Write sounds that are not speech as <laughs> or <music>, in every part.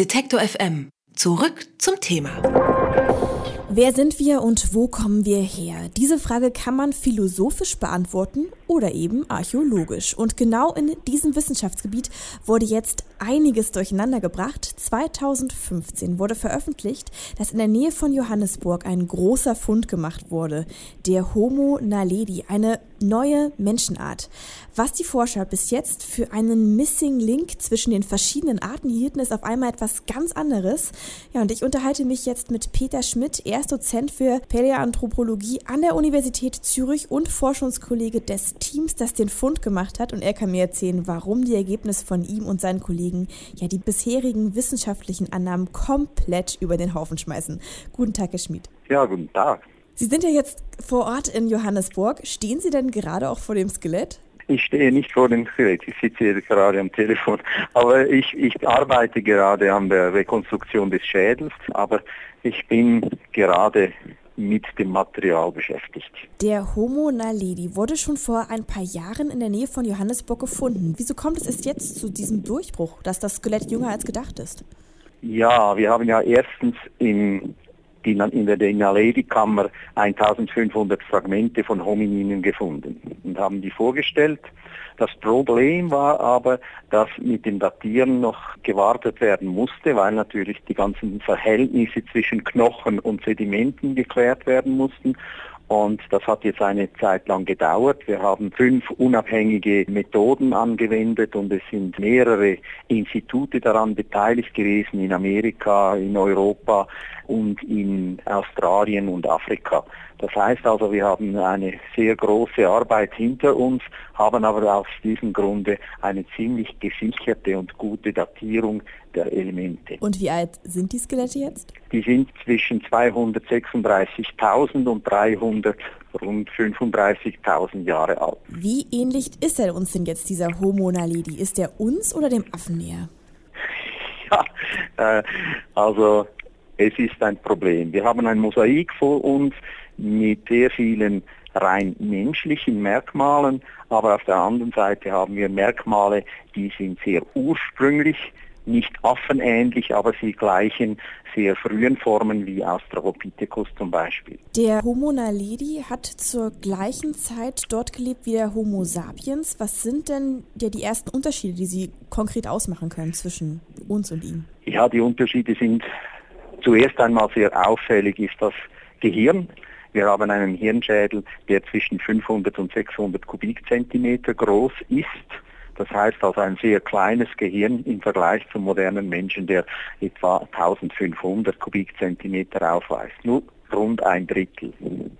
Detektor FM. Zurück zum Thema. Wer sind wir und wo kommen wir her? Diese Frage kann man philosophisch beantworten oder eben archäologisch. Und genau in diesem Wissenschaftsgebiet wurde jetzt einiges durcheinander gebracht. 2015 wurde veröffentlicht, dass in der Nähe von Johannesburg ein großer Fund gemacht wurde. Der Homo naledi, eine neue Menschenart. Was die Forscher bis jetzt für einen Missing Link zwischen den verschiedenen Arten hielten, ist auf einmal etwas ganz anderes. Ja, und ich unterhalte mich jetzt mit Peter Schmidt. Er ist Dozent für Paläoanthropologie an der Universität Zürich und Forschungskollege des Teams, das den Fund gemacht hat. Und er kann mir erzählen, warum die Ergebnisse von ihm und seinen Kollegen ja die bisherigen wissenschaftlichen Annahmen komplett über den Haufen schmeißen. Guten Tag, Herr Schmidt. Ja, guten Tag. Sie sind ja jetzt vor Ort in Johannesburg. Stehen Sie denn gerade auch vor dem Skelett? Ich stehe nicht vor dem Skelett, ich sitze hier gerade am Telefon. <laughs> Aber ich, ich arbeite gerade an der Rekonstruktion des Schädels, aber ich bin gerade mit dem Material beschäftigt. Der Homo naledi wurde schon vor ein paar Jahren in der Nähe von Johannesburg gefunden. Wieso kommt es erst jetzt zu diesem Durchbruch, dass das Skelett jünger als gedacht ist? Ja, wir haben ja erstens in in der Naledi-Kammer 1500 Fragmente von Homininen gefunden und haben die vorgestellt. Das Problem war aber, dass mit dem Datieren noch gewartet werden musste, weil natürlich die ganzen Verhältnisse zwischen Knochen und Sedimenten geklärt werden mussten. Und das hat jetzt eine Zeit lang gedauert. Wir haben fünf unabhängige Methoden angewendet und es sind mehrere Institute daran beteiligt gewesen in Amerika, in Europa und in Australien und Afrika. Das heißt also, wir haben eine sehr große Arbeit hinter uns, haben aber aus diesem Grunde eine ziemlich gesicherte und gute Datierung der Elemente. Und wie alt sind die Skelette jetzt? Die sind zwischen 236.000 und 300 rund 35.000 Jahre alt. Wie ähnlich ist er uns denn jetzt, dieser Homo naledi? Ist er uns oder dem Affen näher? <laughs> Ja, äh, also es ist ein Problem. Wir haben ein Mosaik vor uns mit sehr vielen rein menschlichen Merkmalen, aber auf der anderen Seite haben wir Merkmale, die sind sehr ursprünglich, nicht affenähnlich, aber sie gleichen sehr frühen Formen wie Australopithecus zum Beispiel. Der Homo naledi hat zur gleichen Zeit dort gelebt wie der Homo sapiens. Was sind denn ja die ersten Unterschiede, die Sie konkret ausmachen können zwischen uns und ihm? Ja, die Unterschiede sind zuerst einmal sehr auffällig ist das Gehirn. Wir haben einen Hirnschädel, der zwischen 500 und 600 Kubikzentimeter groß ist. Das heißt also ein sehr kleines Gehirn im Vergleich zum modernen Menschen, der etwa 1500 Kubikzentimeter aufweist. Nur rund ein Drittel.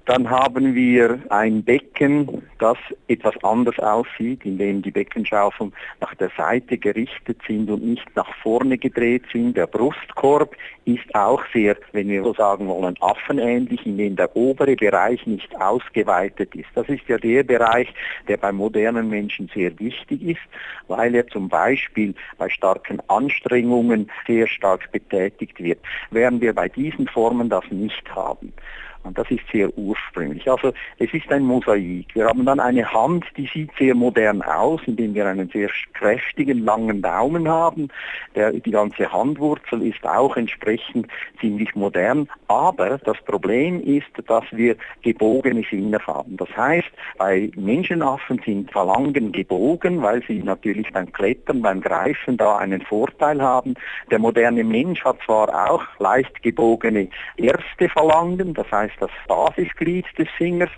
Dann haben wir ein Becken, das etwas anders aussieht, in dem die Beckenschaufeln nach der Seite gerichtet sind und nicht nach vorne gedreht sind. Der Brustkorb ist auch sehr, wenn wir so sagen wollen, affenähnlich, in dem der obere Bereich nicht ausgeweitet ist. Das ist ja der Bereich, der bei modernen Menschen sehr wichtig ist, weil er zum Beispiel bei starken Anstrengungen sehr stark betätigt wird, während wir bei diesen Formen das nicht haben. important. Und das ist sehr ursprünglich. Also es ist ein Mosaik. Wir haben dann eine Hand, die sieht sehr modern aus, indem wir einen sehr kräftigen, langen Daumen haben. Der, die ganze Handwurzel ist auch entsprechend ziemlich modern. Aber das Problem ist, dass wir gebogene Finger haben. Das heißt, bei Menschenaffen sind Phalangen gebogen, weil sie natürlich beim Klettern, beim Greifen da einen Vorteil haben. Der moderne Mensch hat zwar auch leicht gebogene erste Phalangen, das heißt, ist das Basisglied des Fingers.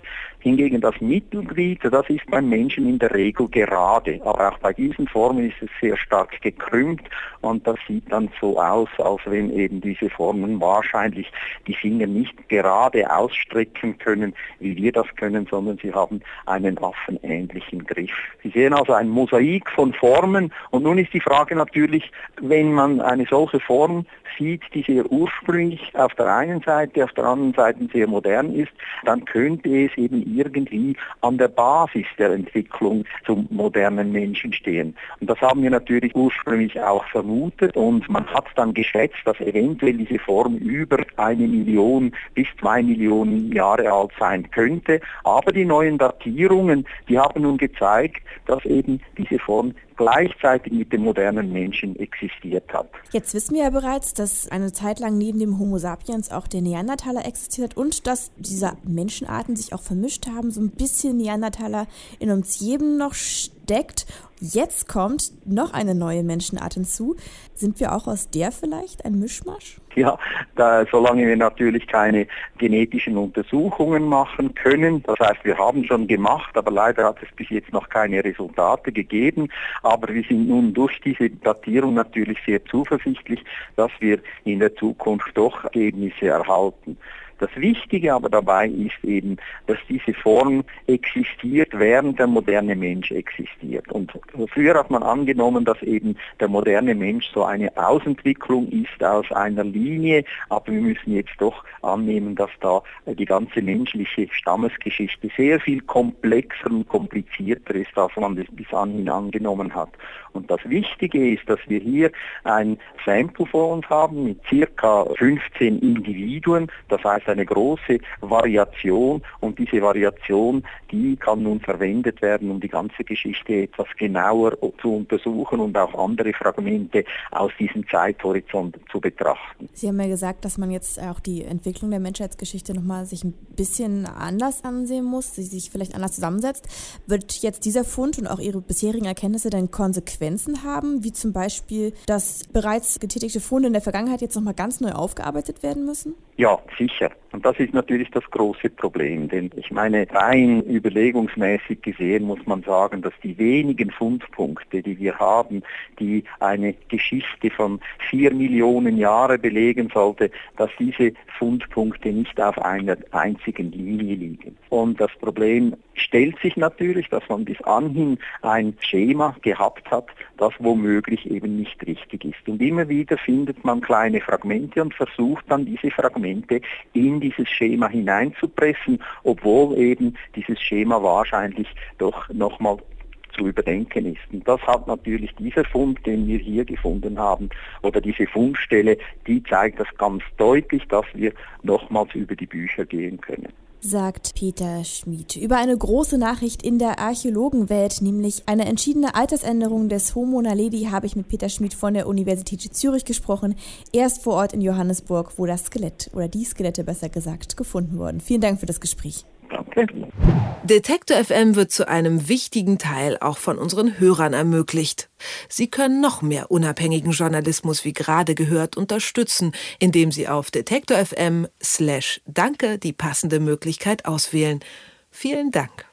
Hingegen das Mittelglied, das ist beim Menschen in der Regel gerade. Aber auch bei diesen Formen ist es sehr stark gekrümmt und das sieht dann so aus, als wenn eben diese Formen wahrscheinlich die Finger nicht gerade ausstrecken können, wie wir das können, sondern sie haben einen affenähnlichen Griff. Sie sehen also ein Mosaik von Formen und nun ist die Frage natürlich, wenn man eine solche Form sieht, die sehr ursprünglich auf der einen Seite, auf der anderen Seite sehr modern ist, dann könnte es eben irgendwie an der Basis der Entwicklung zum modernen Menschen stehen. Und das haben wir natürlich ursprünglich auch vermutet und man hat dann geschätzt, dass eventuell diese Form über eine Million bis zwei Millionen Jahre alt sein könnte. Aber die neuen Datierungen, die haben nun gezeigt, dass eben diese Form gleichzeitig mit dem modernen Menschen existiert hat. Jetzt wissen wir ja bereits, dass eine Zeit lang neben dem Homo sapiens auch der Neandertaler existiert und dass diese Menschenarten sich auch vermischt haben, so ein bisschen Neandertaler in uns jedem noch steckt. Jetzt kommt noch eine neue Menschenart hinzu. Sind wir auch aus der vielleicht ein Mischmasch? Ja, da, solange wir natürlich keine genetischen Untersuchungen machen können, das heißt, wir haben schon gemacht, aber leider hat es bis jetzt noch keine Resultate gegeben, aber wir sind nun durch diese Datierung natürlich sehr zuversichtlich, dass wir in der Zukunft doch Ergebnisse erhalten. Das Wichtige aber dabei ist eben, dass diese Form existiert, während der moderne Mensch existiert. Und früher hat man angenommen, dass eben der moderne Mensch so eine Ausentwicklung ist aus einer Linie, aber wir müssen jetzt doch annehmen, dass da die ganze menschliche Stammesgeschichte sehr viel komplexer und komplizierter ist, als man das bis anhin angenommen hat. Und das Wichtige ist, dass wir hier ein Sample vor uns haben mit circa 15 Individuen, das heißt eine große Variation und diese Variation, die kann nun verwendet werden, um die ganze Geschichte etwas genauer zu untersuchen und auch andere Fragmente aus diesem Zeithorizont zu betrachten. Sie haben ja gesagt, dass man jetzt auch die Entwicklung der Menschheitsgeschichte nochmal sich ein bisschen anders ansehen muss, sie sich vielleicht anders zusammensetzt. Wird jetzt dieser Fund und auch Ihre bisherigen Erkenntnisse dann Konsequenzen haben, wie zum Beispiel, dass bereits getätigte Funde in der Vergangenheit jetzt nochmal ganz neu aufgearbeitet werden müssen? Ja, sicher. Und das ist natürlich das große Problem, denn ich meine, rein überlegungsmäßig gesehen muss man sagen, dass die wenigen Fundpunkte, die wir haben, die eine Geschichte von vier Millionen Jahre belegen sollte, dass diese Fundpunkte nicht auf einer einzigen Linie liegen. Und das Problem stellt sich natürlich, dass man bis anhin ein Schema gehabt hat, das womöglich eben nicht richtig ist. Und immer wieder findet man kleine Fragmente und versucht dann diese Fragmente in dieses Schema hineinzupressen, obwohl eben dieses Schema wahrscheinlich doch nochmal zu überdenken ist. Und das hat natürlich dieser Fund, den wir hier gefunden haben, oder diese Fundstelle, die zeigt das ganz deutlich, dass wir nochmals über die Bücher gehen können sagt Peter Schmid. Über eine große Nachricht in der Archäologenwelt, nämlich eine entschiedene Altersänderung des Homo naledi, habe ich mit Peter Schmid von der Universität Zürich gesprochen. Er ist vor Ort in Johannesburg, wo das Skelett, oder die Skelette besser gesagt, gefunden wurden. Vielen Dank für das Gespräch. Danke. Detektor FM wird zu einem wichtigen Teil auch von unseren Hörern ermöglicht. Sie können noch mehr unabhängigen Journalismus wie gerade gehört unterstützen, indem Sie auf Detektor FM slash Danke die passende Möglichkeit auswählen. Vielen Dank.